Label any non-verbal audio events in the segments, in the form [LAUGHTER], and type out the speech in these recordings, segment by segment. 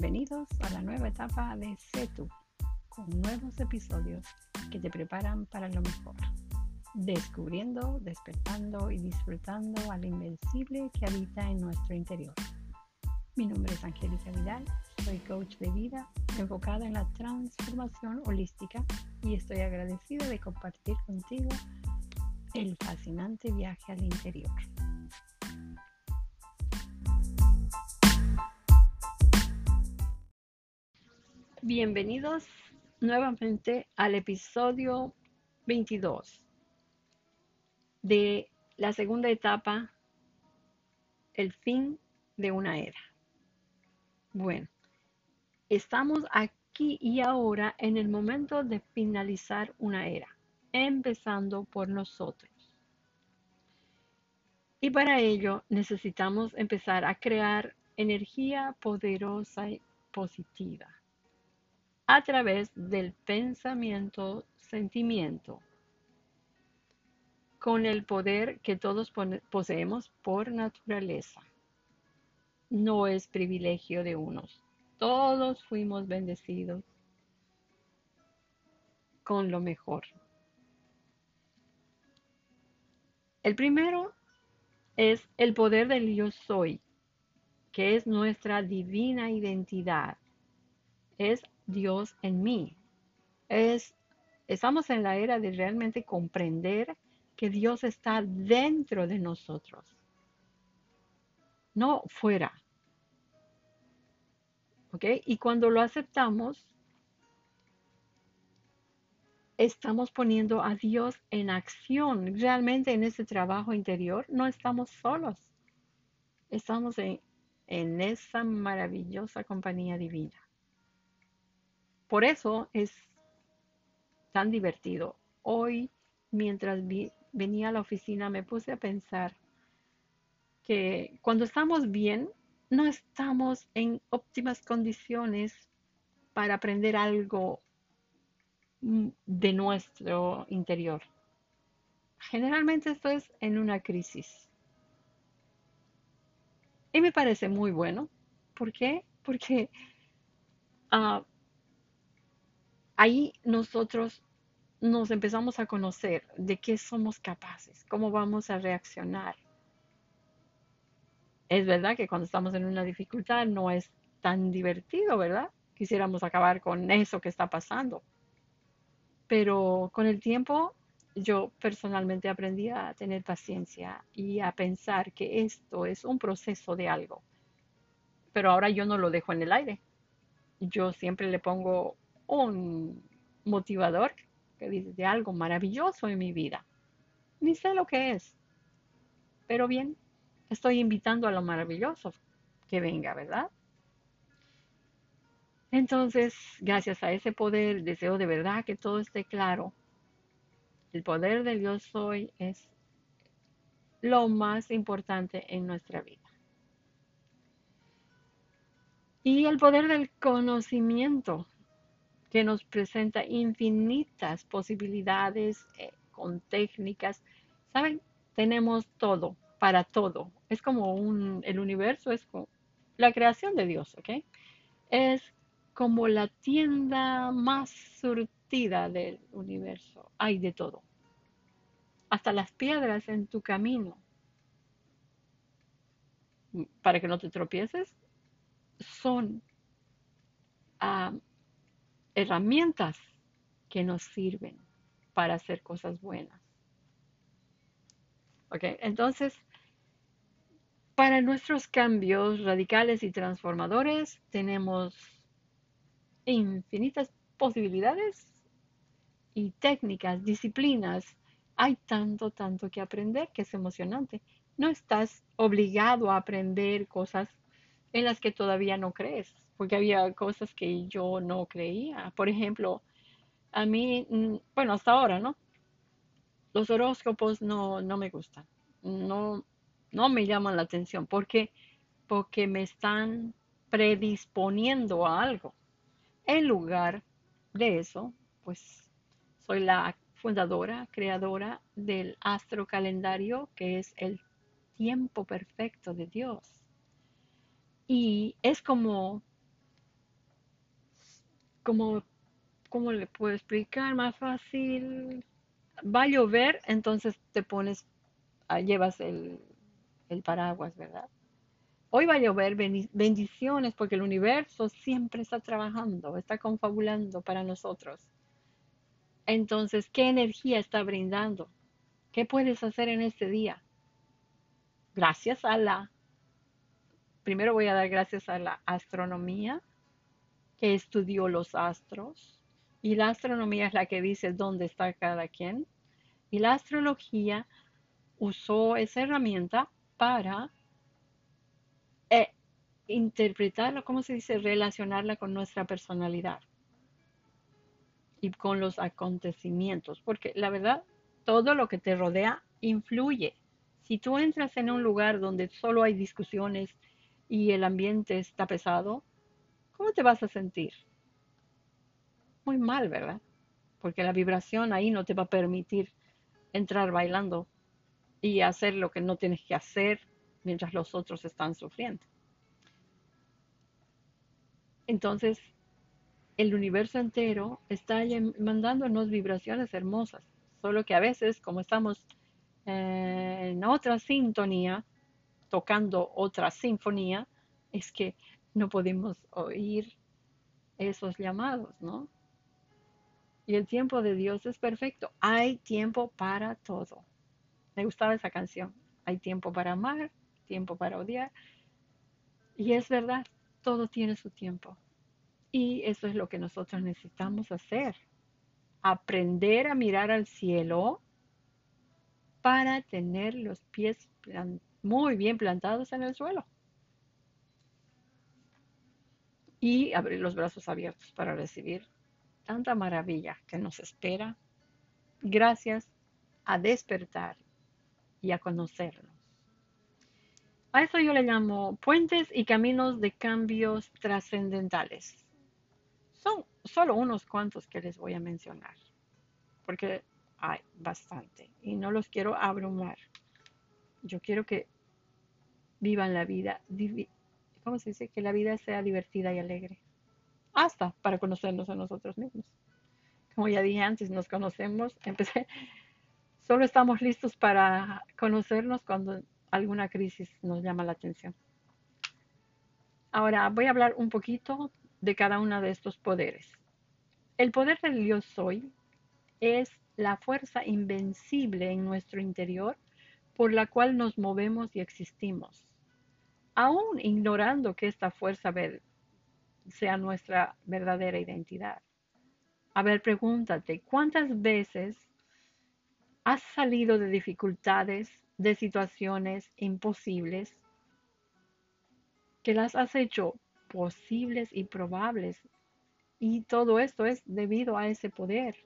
Bienvenidos a la nueva etapa de CETU, con nuevos episodios que te preparan para lo mejor, descubriendo, despertando y disfrutando al invencible que habita en nuestro interior. Mi nombre es Angélica Vidal, soy coach de vida enfocada en la transformación holística y estoy agradecida de compartir contigo el fascinante viaje al interior. Bienvenidos nuevamente al episodio 22 de la segunda etapa, el fin de una era. Bueno, estamos aquí y ahora en el momento de finalizar una era, empezando por nosotros. Y para ello necesitamos empezar a crear energía poderosa y positiva a través del pensamiento, sentimiento, con el poder que todos poseemos por naturaleza. No es privilegio de unos. Todos fuimos bendecidos con lo mejor. El primero es el poder del yo soy, que es nuestra divina identidad. Es Dios en mí. Es, estamos en la era de realmente comprender que Dios está dentro de nosotros, no fuera. ¿Ok? Y cuando lo aceptamos, estamos poniendo a Dios en acción. Realmente en ese trabajo interior no estamos solos. Estamos en, en esa maravillosa compañía divina. Por eso es tan divertido. Hoy, mientras venía a la oficina, me puse a pensar que cuando estamos bien, no estamos en óptimas condiciones para aprender algo de nuestro interior. Generalmente esto es en una crisis. Y me parece muy bueno. ¿Por qué? Porque uh, ahí nosotros nos empezamos a conocer de qué somos capaces, cómo vamos a reaccionar. Es verdad que cuando estamos en una dificultad no es tan divertido, ¿verdad? Quisiéramos acabar con eso que está pasando. Pero con el tiempo yo personalmente aprendí a tener paciencia y a pensar que esto es un proceso de algo. Pero ahora yo no lo dejo en el aire. Yo siempre le pongo un motivador que dice de algo maravilloso en mi vida. Ni sé lo que es, pero bien, estoy invitando a lo maravilloso que venga, ¿verdad? Entonces, gracias a ese poder, deseo de verdad que todo esté claro. El poder del yo soy es lo más importante en nuestra vida. Y el poder del conocimiento que nos presenta infinitas posibilidades eh, con técnicas. ¿Saben? Tenemos todo, para todo. Es como un, el universo es como la creación de Dios, ¿ok? Es como la tienda más surtida del universo. Hay de todo. Hasta las piedras en tu camino. Para que no te tropieces, son ah, herramientas que nos sirven para hacer cosas buenas. ¿Ok? Entonces, para nuestros cambios radicales y transformadores tenemos infinitas posibilidades y técnicas, disciplinas. Hay tanto, tanto que aprender que es emocionante. No estás obligado a aprender cosas en las que todavía no crees porque había cosas que yo no creía. Por ejemplo, a mí, mm, bueno, hasta ahora, ¿no? Los horóscopos no, no me gustan, no, no me llaman la atención, porque porque me están predisponiendo a algo. En lugar de eso, pues soy la fundadora, creadora del astrocalendario, que es el tiempo perfecto de Dios. Y es como como, ¿cómo le puedo explicar? Más fácil. Va a llover, entonces te pones, ah, llevas el, el paraguas, ¿verdad? Hoy va a llover bendiciones porque el universo siempre está trabajando, está confabulando para nosotros. Entonces, ¿qué energía está brindando? ¿Qué puedes hacer en este día? Gracias a la, primero voy a dar gracias a la astronomía que estudió los astros. Y la astronomía es la que dice dónde está cada quien. Y la astrología usó esa herramienta para eh, interpretarla, ¿cómo se dice? Relacionarla con nuestra personalidad y con los acontecimientos, porque la verdad, todo lo que te rodea influye. Si tú entras en un lugar donde solo hay discusiones y el ambiente está pesado, ¿cómo te vas a sentir? Muy mal, ¿verdad? Porque la vibración ahí no te va a permitir entrar bailando y hacer lo que no tienes que hacer mientras los otros están sufriendo. Entonces, el universo entero está mandándonos vibraciones hermosas, solo que a veces, como estamos en otra sintonía, tocando otra sinfonía, es que no podemos oír esos llamados, ¿no? Y el tiempo de Dios es perfecto. Hay tiempo para todo. Me gustaba esa canción. Hay tiempo para amar, tiempo para odiar. Y es verdad, todo tiene su tiempo. Y eso es lo que nosotros necesitamos hacer. Aprender a mirar al cielo para tener los pies muy bien plantados en el suelo. Y abrir los brazos abiertos para recibir tanta maravilla que nos espera. Gracias a despertar y a conocernos. A eso yo le llamo puentes y caminos de cambios trascendentales. Son solo unos cuantos que les voy a mencionar, porque hay bastante y no los quiero abrumar. Yo quiero que vivan la vida, ¿cómo se dice? Que la vida sea divertida y alegre. Hasta para conocernos a nosotros mismos. Como ya dije antes, nos conocemos, empecé, solo estamos listos para conocernos cuando alguna crisis nos llama la atención. Ahora voy a hablar un poquito de cada uno de estos poderes. El poder del Dios soy es la fuerza invencible en nuestro interior por la cual nos movemos y existimos. Aún ignorando que esta fuerza sea nuestra verdadera identidad. A ver, pregúntate, ¿cuántas veces has salido de dificultades, de situaciones imposibles, que las has hecho posibles y probables. Y todo esto es debido a ese poder.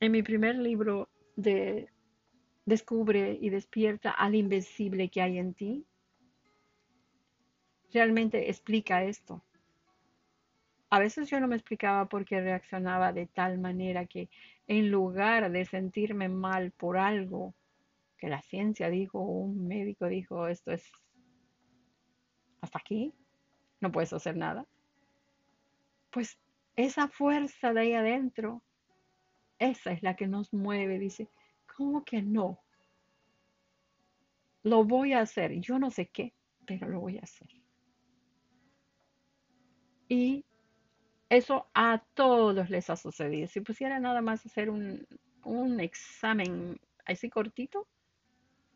En mi primer libro de Descubre y despierta al invencible que hay en ti, realmente explica esto. A veces yo no me explicaba por qué reaccionaba de tal manera que en lugar de sentirme mal por algo que la ciencia dijo, un médico dijo, esto es hasta aquí, no puedes hacer nada, pues esa fuerza de ahí adentro, esa es la que nos mueve, dice, ¿cómo que no? Lo voy a hacer, yo no sé qué, pero lo voy a hacer. Y eso a todos les ha sucedido. Si pusiera nada más hacer un, un examen así cortito,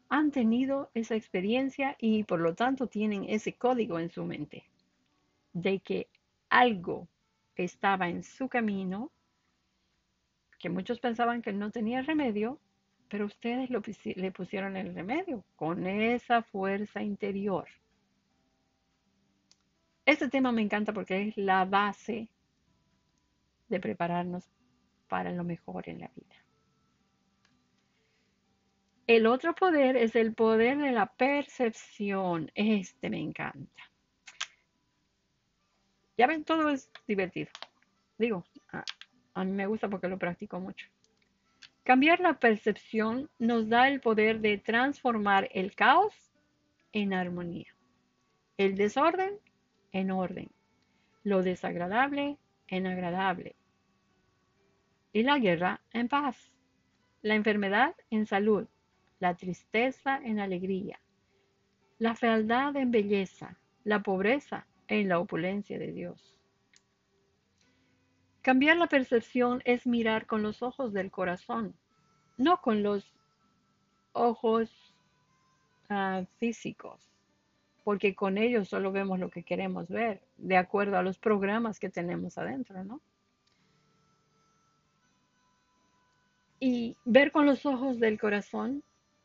han tenido esa experiencia y por lo tanto tienen ese código en su mente de que algo estaba en su camino, que muchos pensaban que no tenía remedio, pero ustedes le pusieron el remedio con esa fuerza interior. Este tema me encanta porque es la base de prepararnos para lo mejor en la vida. El otro poder es el poder de la percepción. Este me encanta. Ya ven, todo es divertido. Digo, a, a mí me gusta porque lo practico mucho. Cambiar la percepción nos da el poder de transformar el caos en armonía, el desorden en orden, lo desagradable en agradable y la guerra en paz, la enfermedad en salud, la tristeza en alegría, la fealdad en belleza, la pobreza en la opulencia de Dios. Cambiar la percepción es mirar con los ojos del corazón, no con los ojos uh, físicos, porque con ellos solo vemos lo que queremos ver, de acuerdo a los programas que tenemos adentro, ¿no? Y ver con los ojos del corazón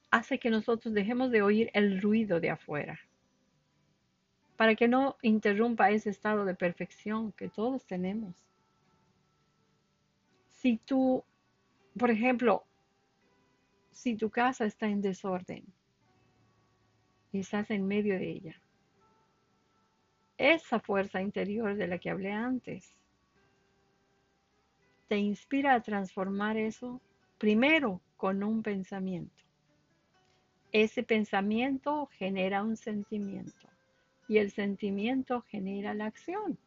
hace que nosotros dejemos de oír el ruido de afuera, para que no interrumpa ese estado de perfección que todos tenemos. Si tú, por ejemplo, si tu casa está en desorden y estás en medio de ella, esa fuerza interior de la que hablé antes te inspira a transformar eso primero con un pensamiento. Ese pensamiento genera un sentimiento y el sentimiento genera la acción.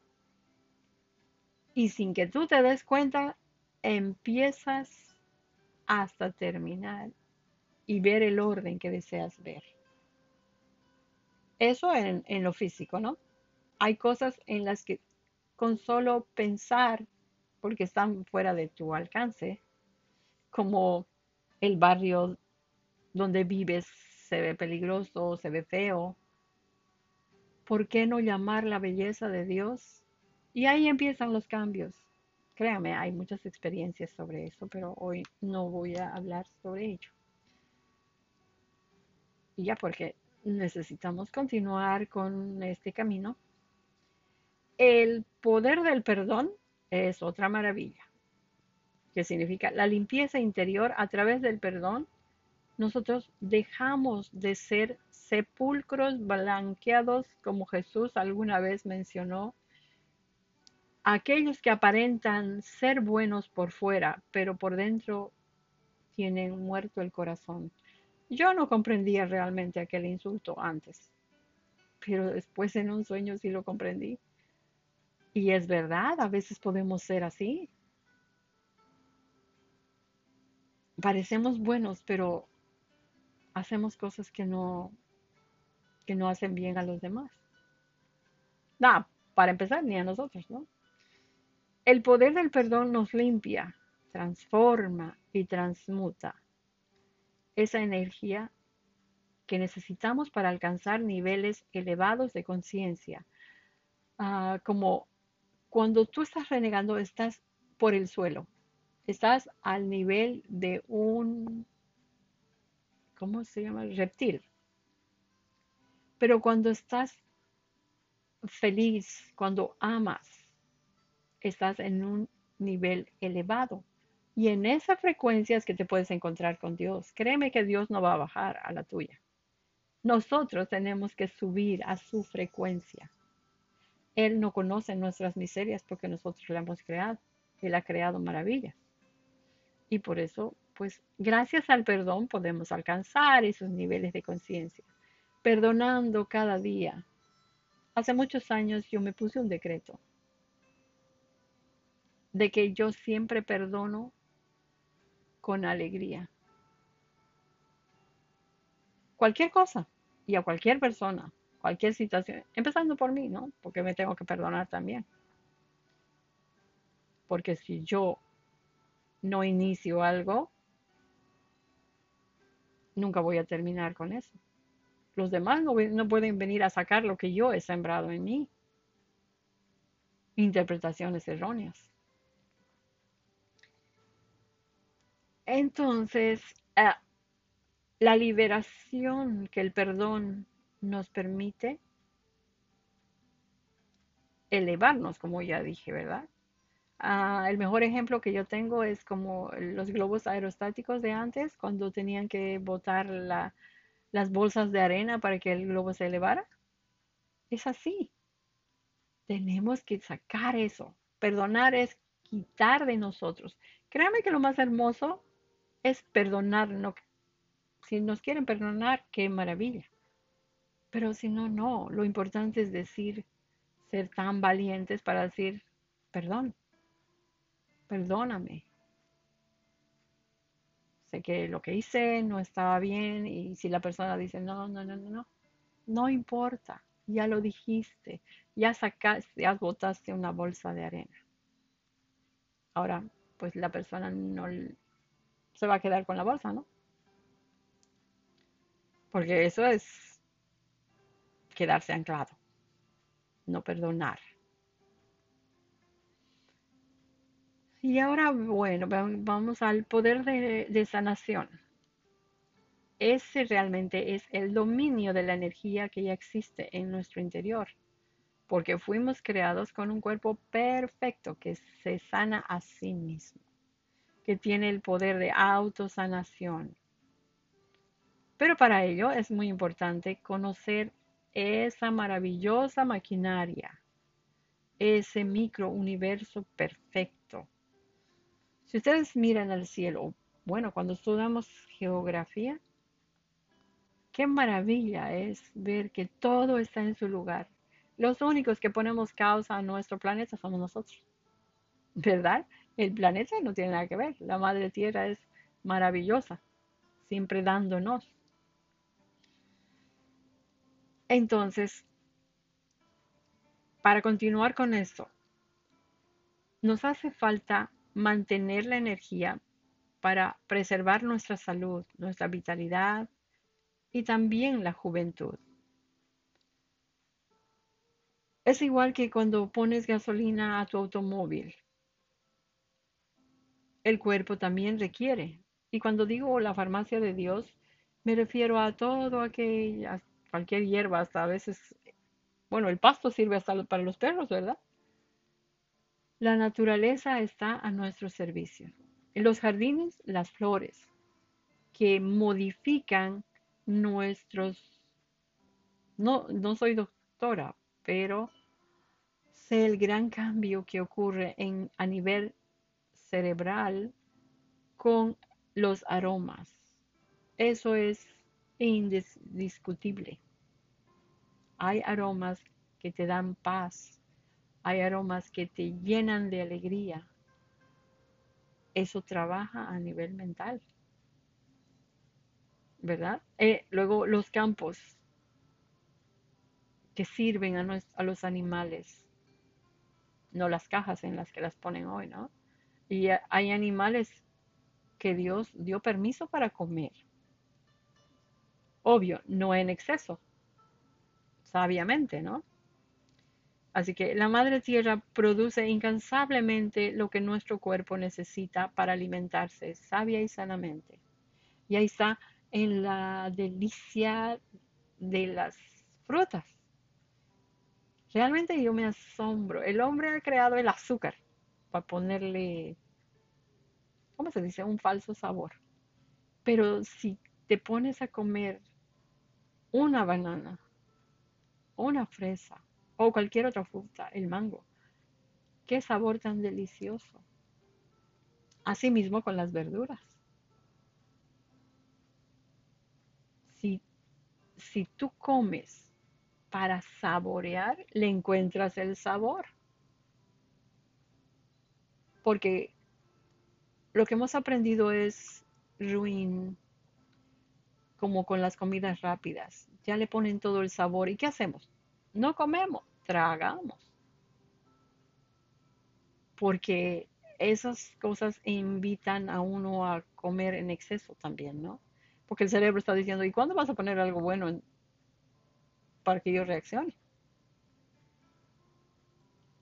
Y sin que tú te des cuenta, empiezas hasta terminar y ver el orden que deseas ver. Eso en, lo físico, ¿no? Hay cosas en las que con solo pensar, porque están fuera de tu alcance, como el barrio donde vives se ve peligroso, se ve feo. ¿Por qué no llamar la belleza de Dios? Y ahí empiezan los cambios. Créame, hay muchas experiencias sobre eso, pero hoy no voy a hablar sobre ello. Y ya porque necesitamos continuar con este camino. El poder del perdón es otra maravilla, que significa la limpieza interior a través del perdón nosotros dejamos de ser sepulcros blanqueados, como Jesús alguna vez mencionó, aquellos que aparentan ser buenos por fuera, pero por dentro tienen muerto el corazón. Yo no comprendía realmente aquel insulto antes, pero después en un sueño sí lo comprendí. Y es verdad, a veces podemos ser así. Parecemos buenos, pero hacemos cosas que no, que no hacen bien a los demás. Nada, para empezar, ni a nosotros, ¿no? El poder del perdón nos limpia, transforma y transmuta esa energía que necesitamos para alcanzar niveles elevados de conciencia. Ah, como cuando tú estás renegando, estás por el suelo, estás al nivel de un ¿cómo se llama? Reptil. Pero cuando estás feliz, cuando amas, estás en un nivel elevado. Y en esa frecuencia es que te puedes encontrar con Dios. Créeme que Dios no va a bajar a la tuya. Nosotros tenemos que subir a su frecuencia. Él no conoce nuestras miserias porque nosotros la hemos creado. Él ha creado maravillas. Y por eso pues gracias al perdón podemos alcanzar esos niveles de conciencia, perdonando cada día. Hace muchos años yo me puse un decreto de que yo siempre perdono con alegría. Cualquier cosa y a cualquier persona, cualquier situación, empezando por mí, ¿no? Porque me tengo que perdonar también. Porque si yo no inicio algo, nunca voy a terminar con eso. Los demás no, pueden venir a sacar lo que yo he sembrado en mí. Interpretaciones erróneas. Entonces, ah, la liberación que el perdón nos permite elevarnos, como ya dije, ¿verdad? Ah, el mejor ejemplo que yo tengo es como los globos aerostáticos de antes, cuando tenían que botar las bolsas de arena para que el globo se elevara. Es así. Tenemos que sacar eso. Perdonar es quitar de nosotros. Créame que lo más hermoso es perdonar. si nos quieren perdonar, qué maravilla. Pero si no, no. Lo importante es decir, ser tan valientes para decir, perdón, perdóname. Sé que lo que hice no estaba bien y si la persona dice, no, no, no, no, no, no importa, ya lo dijiste, ya sacaste, ya botaste una bolsa de arena. Ahora, pues la persona no se va a quedar con la bolsa, ¿no? Porque eso es quedarse anclado, no perdonar. Y ahora, bueno, vamos al poder de, sanación. Ese realmente es el dominio de la energía que ya existe en nuestro interior, porque fuimos creados con un cuerpo perfecto que se sana a sí mismo, que tiene el poder de autosanación. Pero para ello es muy importante conocer esa maravillosa maquinaria, ese microuniverso perfecto si ustedes miran al cielo, bueno, cuando estudiamos geografía, qué maravilla es ver que todo está en su lugar. Los únicos que ponemos causa a nuestro planeta somos nosotros, ¿verdad? El planeta no tiene nada que ver. La Madre Tierra es maravillosa, siempre dándonos. Entonces, para continuar con esto, nos hace falta mantener la energía para preservar nuestra salud, nuestra vitalidad y también la juventud. Es igual que cuando pones gasolina a tu automóvil. El cuerpo también requiere. Y cuando digo la farmacia de Dios, me refiero a todo aquello, cualquier hierba, hasta a veces, bueno, el pasto sirve hasta para los perros, ¿verdad? La naturaleza está a nuestro servicio. En los jardines, las flores que modifican nuestros... No, no soy doctora, pero sé el gran cambio que ocurre en, a nivel cerebral con los aromas. Eso es indiscutible. Hay aromas que te dan paz, hay aromas que te llenan de alegría. Eso trabaja a nivel mental. ¿Verdad? Eh, luego los campos que sirven a, a los animales, no las cajas en las que las ponen hoy, ¿no? Y hay animales que Dios dio permiso para comer. Obvio, no en exceso, sabiamente, ¿no? Así que la madre tierra produce incansablemente lo que nuestro cuerpo necesita para alimentarse sabia y sanamente. Y ahí está en la delicia de las frutas. Realmente yo me asombro. El hombre ha creado el azúcar para ponerle, ¿cómo se dice? Un falso sabor. Pero si te pones a comer una banana, una fresa, o cualquier otra fruta, el mango. Qué sabor tan delicioso. Asimismo con las verduras. Si, si tú comes para saborear, le encuentras el sabor. Porque lo que hemos aprendido es ruin, como con las comidas rápidas. Ya le ponen todo el sabor. ¿Y qué hacemos? no comemos, tragamos. Porque esas cosas invitan a uno a comer en exceso también, ¿no? Porque el cerebro está diciendo, ¿y cuándo vas a poner algo bueno para que yo reaccione?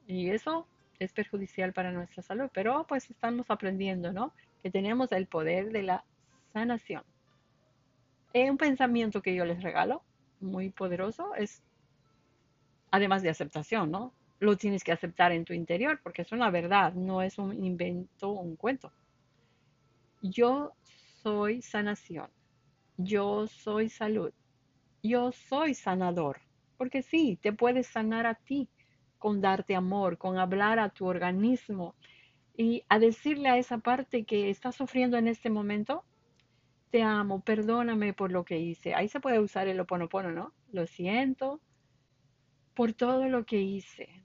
Y eso es perjudicial para nuestra salud, pero pues estamos aprendiendo, ¿no? Que tenemos el poder de la sanación. un pensamiento que yo les regalo, muy poderoso, es además de aceptación, ¿no? Lo tienes que aceptar en tu interior porque es una verdad, no es un invento un cuento. Yo soy sanación, yo soy salud, yo soy sanador, porque sí, te puedes sanar a ti con darte amor, con hablar a tu organismo y a decirle a esa parte que está sufriendo en este momento, te amo, perdóname por lo que hice. Ahí se puede usar el oponopono, ¿no? Lo siento, por todo lo que hice.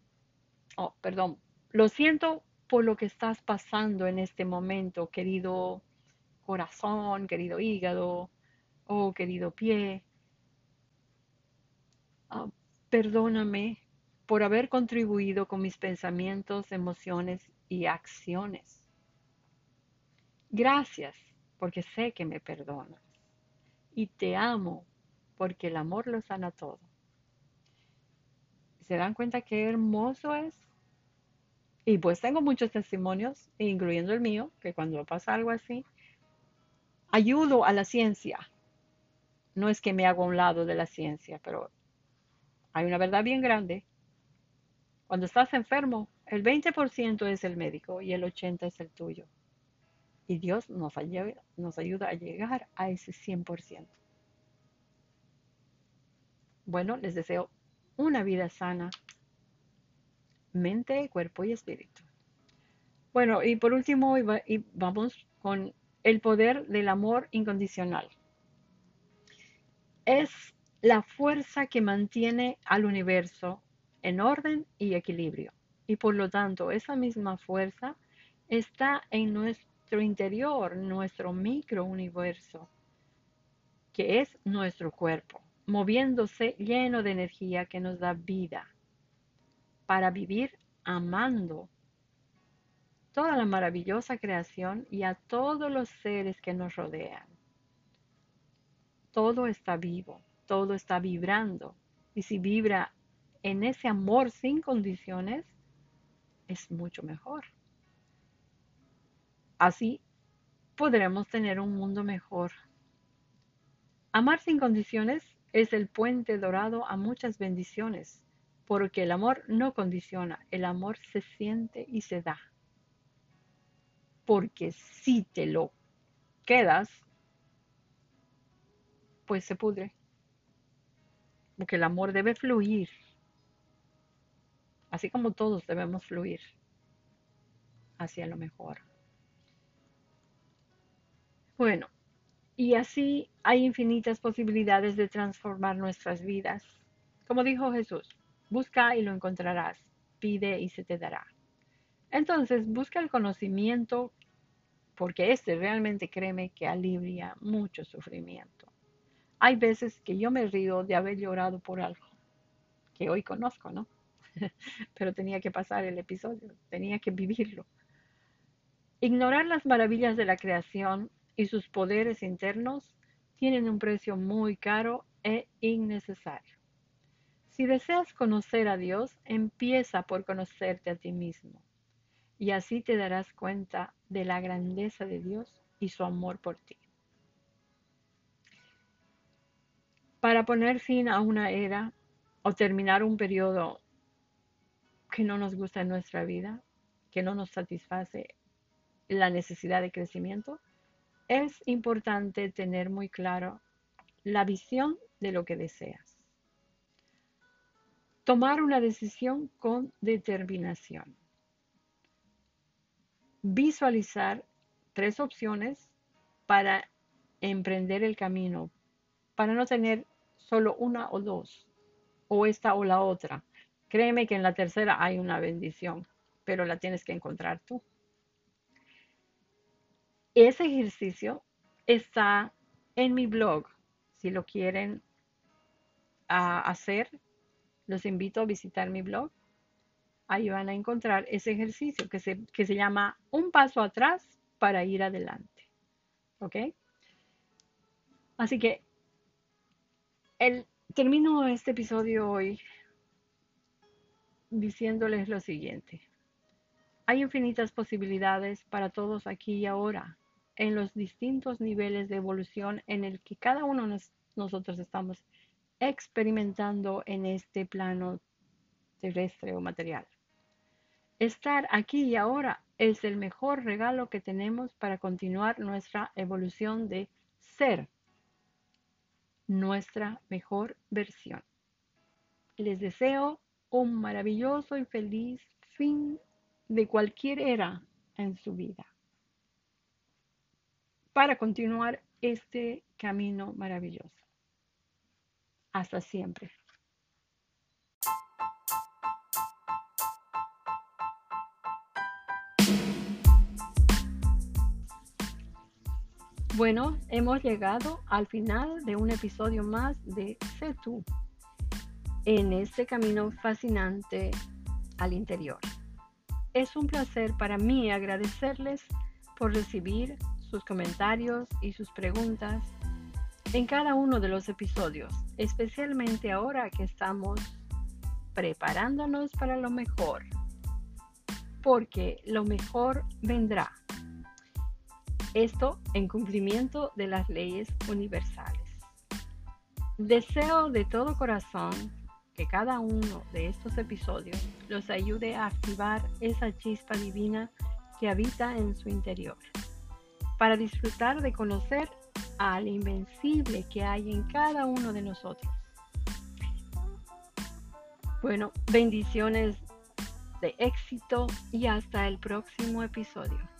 Oh, perdón. Lo siento por lo que estás pasando en este momento, querido corazón, querido hígado, oh querido pie. Ah, perdóname por haber contribuido con mis pensamientos, emociones y acciones. Gracias porque sé que me perdonas. Y te amo porque el amor lo sana todo. ¿Se dan cuenta qué hermoso es? Y pues tengo muchos testimonios, incluyendo el mío, que cuando pasa algo así, ayudo a la ciencia. No es que me hago a un lado de la ciencia, pero hay una verdad bien grande. Cuando estás enfermo, el 20% es el médico y el 80% es el tuyo. Y Dios nos ayuda, a llegar a ese 100%. Bueno, les deseo una vida sana, mente, cuerpo y espíritu. Bueno, y por último, vamos con el poder del amor incondicional. Es la fuerza que mantiene al universo en orden y equilibrio. Y por lo tanto, esa misma fuerza está en nuestro interior, nuestro microuniverso, que es nuestro cuerpo moviéndose lleno de energía que nos da vida para vivir amando toda la maravillosa creación y a todos los seres que nos rodean. Todo está vivo, todo está vibrando y si vibra en ese amor sin condiciones, es mucho mejor. Así podremos tener un mundo mejor. Amar sin condiciones es el puente dorado a muchas bendiciones, porque el amor no condiciona, el amor se siente y se da. Porque si te lo quedas, pues se pudre. Porque el amor debe fluir, así como todos debemos fluir hacia lo mejor. Bueno, y así hay infinitas posibilidades de transformar nuestras vidas. Como dijo Jesús, busca y lo encontrarás, pide y se te dará. Entonces, busca el conocimiento porque este realmente créeme que alivia mucho sufrimiento. Hay veces que yo me río de haber llorado por algo que hoy conozco, ¿no? [LAUGHS] Pero tenía que pasar el episodio, tenía que vivirlo. Ignorar las maravillas de la creación y sus poderes internos tienen un precio muy caro e innecesario. Si deseas conocer a Dios, empieza por conocerte a ti mismo y así te darás cuenta de la grandeza de Dios y su amor por ti. Para poner fin a una era o terminar un periodo que no nos gusta en nuestra vida, que no nos satisface la necesidad de crecimiento, es importante tener muy claro la visión de lo que deseas. Tomar una decisión con determinación. Visualizar tres opciones para emprender el camino, para no tener solo una o dos, o esta o la otra. Créeme que en la tercera hay una bendición, pero la tienes que encontrar tú. Ese ejercicio está en mi blog. Si lo quieren ah, hacer, los invito a visitar mi blog. Ahí van a encontrar ese ejercicio que se, que se llama un paso atrás para ir adelante. ¿Ok? Así que el, termino este episodio hoy diciéndoles lo siguiente. Hay infinitas posibilidades para todos aquí y ahora en los distintos niveles de evolución en el que cada uno de nosotros estamos experimentando en este plano terrestre o material. Estar aquí y ahora es el mejor regalo que tenemos para continuar nuestra evolución de ser nuestra mejor versión. Les deseo un maravilloso y feliz fin de cualquier era en su vida para continuar este camino maravilloso. Hasta siempre. Bueno, hemos llegado al final de un episodio más de Sé en este camino fascinante al interior. Es un placer para mí agradecerles por recibir sus comentarios y sus preguntas en cada uno de los episodios, especialmente ahora que estamos preparándonos para lo mejor, porque lo mejor vendrá. Esto en cumplimiento de las leyes universales. Deseo de todo corazón que cada uno de estos episodios los ayude a activar esa chispa divina que habita en su interior, para disfrutar de conocer al invencible que hay en cada uno de nosotros. Bueno, bendiciones de éxito y hasta el próximo episodio.